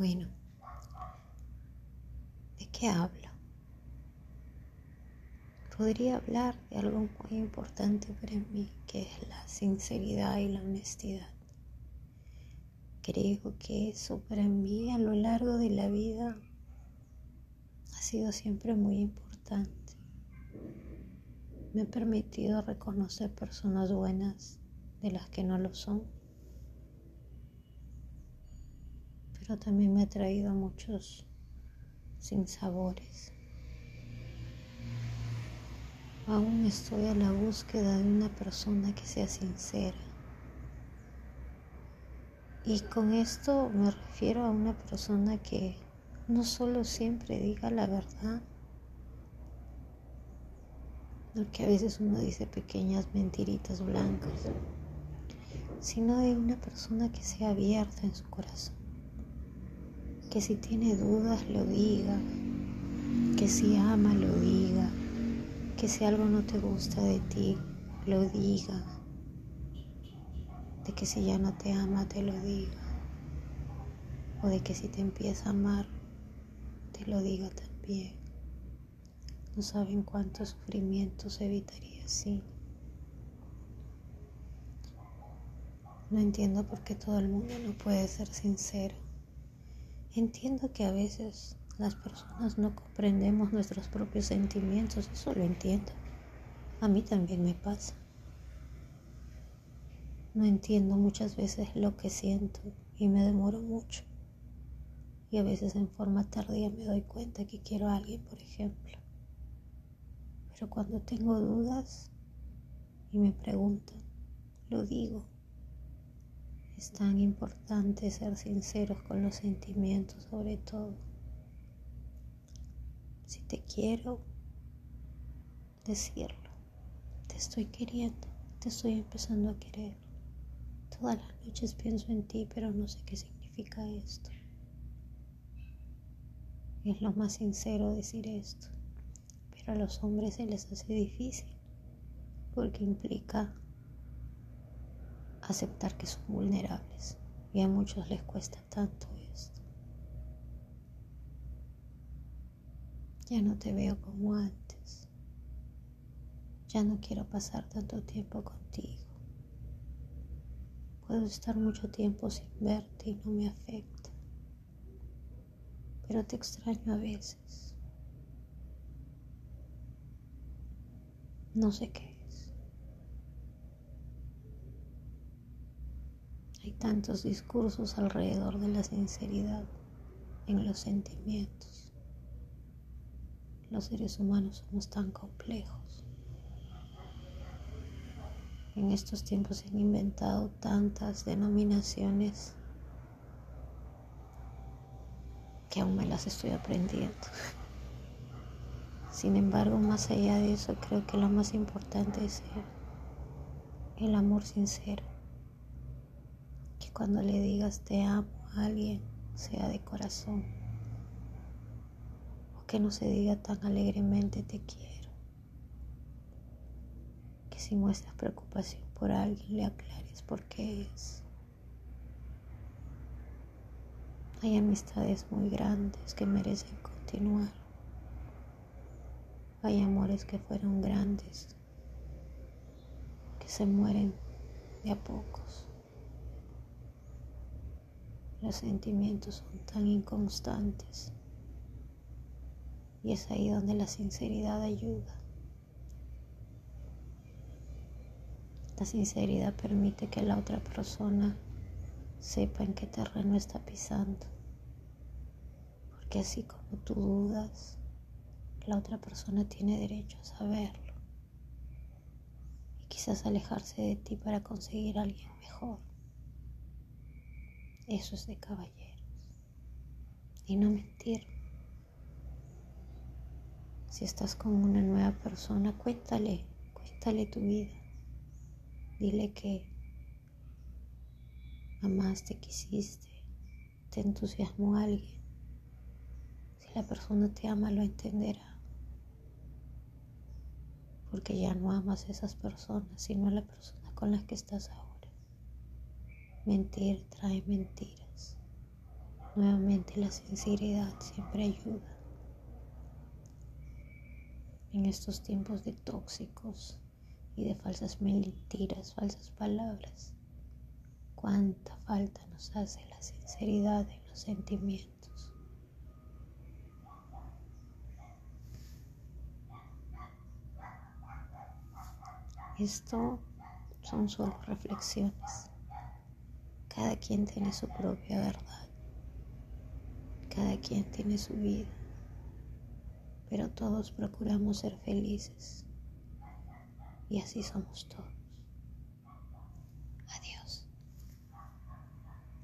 Bueno, ¿de qué hablo? Podría hablar de algo muy importante para mí, que es la sinceridad y la honestidad. Creo que eso para mí a lo largo de la vida ha sido siempre muy importante. Me ha permitido reconocer personas buenas de las que no lo son también me ha traído muchos sinsabores. Aún estoy a la búsqueda de una persona que sea sincera. Y con esto me refiero a una persona que no solo siempre diga la verdad, que a veces uno dice pequeñas mentiritas blancas, sino de una persona que sea abierta en su corazón que si tiene dudas lo diga, que si ama lo diga, que si algo no te gusta de ti lo diga, de que si ya no te ama te lo diga, o de que si te empieza a amar te lo diga también. No saben cuántos sufrimientos evitaría así. No entiendo por qué todo el mundo no puede ser sincero. Entiendo que a veces las personas no comprendemos nuestros propios sentimientos, eso lo entiendo. A mí también me pasa. No entiendo muchas veces lo que siento y me demoro mucho. Y a veces en forma tardía me doy cuenta que quiero a alguien, por ejemplo. Pero cuando tengo dudas y me preguntan, lo digo. Es tan importante ser sinceros con los sentimientos sobre todo. Si te quiero, decirlo. Te estoy queriendo, te estoy empezando a querer. Todas las noches pienso en ti, pero no sé qué significa esto. Es lo más sincero decir esto, pero a los hombres se les hace difícil porque implica aceptar que son vulnerables y a muchos les cuesta tanto esto. Ya no te veo como antes. Ya no quiero pasar tanto tiempo contigo. Puedo estar mucho tiempo sin verte y no me afecta. Pero te extraño a veces. No sé qué. Hay tantos discursos alrededor de la sinceridad en los sentimientos. Los seres humanos somos tan complejos. En estos tiempos se han inventado tantas denominaciones que aún me las estoy aprendiendo. Sin embargo, más allá de eso, creo que lo más importante es el amor sincero cuando le digas te amo a alguien sea de corazón o que no se diga tan alegremente te quiero. Que si muestras preocupación por alguien le aclares por qué es. Hay amistades muy grandes que merecen continuar. Hay amores que fueron grandes, que se mueren de a pocos. Los sentimientos son tan inconstantes. Y es ahí donde la sinceridad ayuda. La sinceridad permite que la otra persona sepa en qué terreno está pisando. Porque así como tú dudas, la otra persona tiene derecho a saberlo. Y quizás alejarse de ti para conseguir a alguien mejor. Eso es de caballeros. Y no mentir. Si estás con una nueva persona, cuéntale, cuéntale tu vida. Dile que amaste, quisiste, te entusiasmó alguien. Si la persona te ama, lo entenderá. Porque ya no amas a esas personas, sino a la persona con la que estás ahora. Mentir trae mentiras. Nuevamente la sinceridad siempre ayuda. En estos tiempos de tóxicos y de falsas mentiras, falsas palabras, cuánta falta nos hace la sinceridad en los sentimientos. Esto son solo reflexiones. Cada quien tiene su propia verdad. Cada quien tiene su vida. Pero todos procuramos ser felices. Y así somos todos.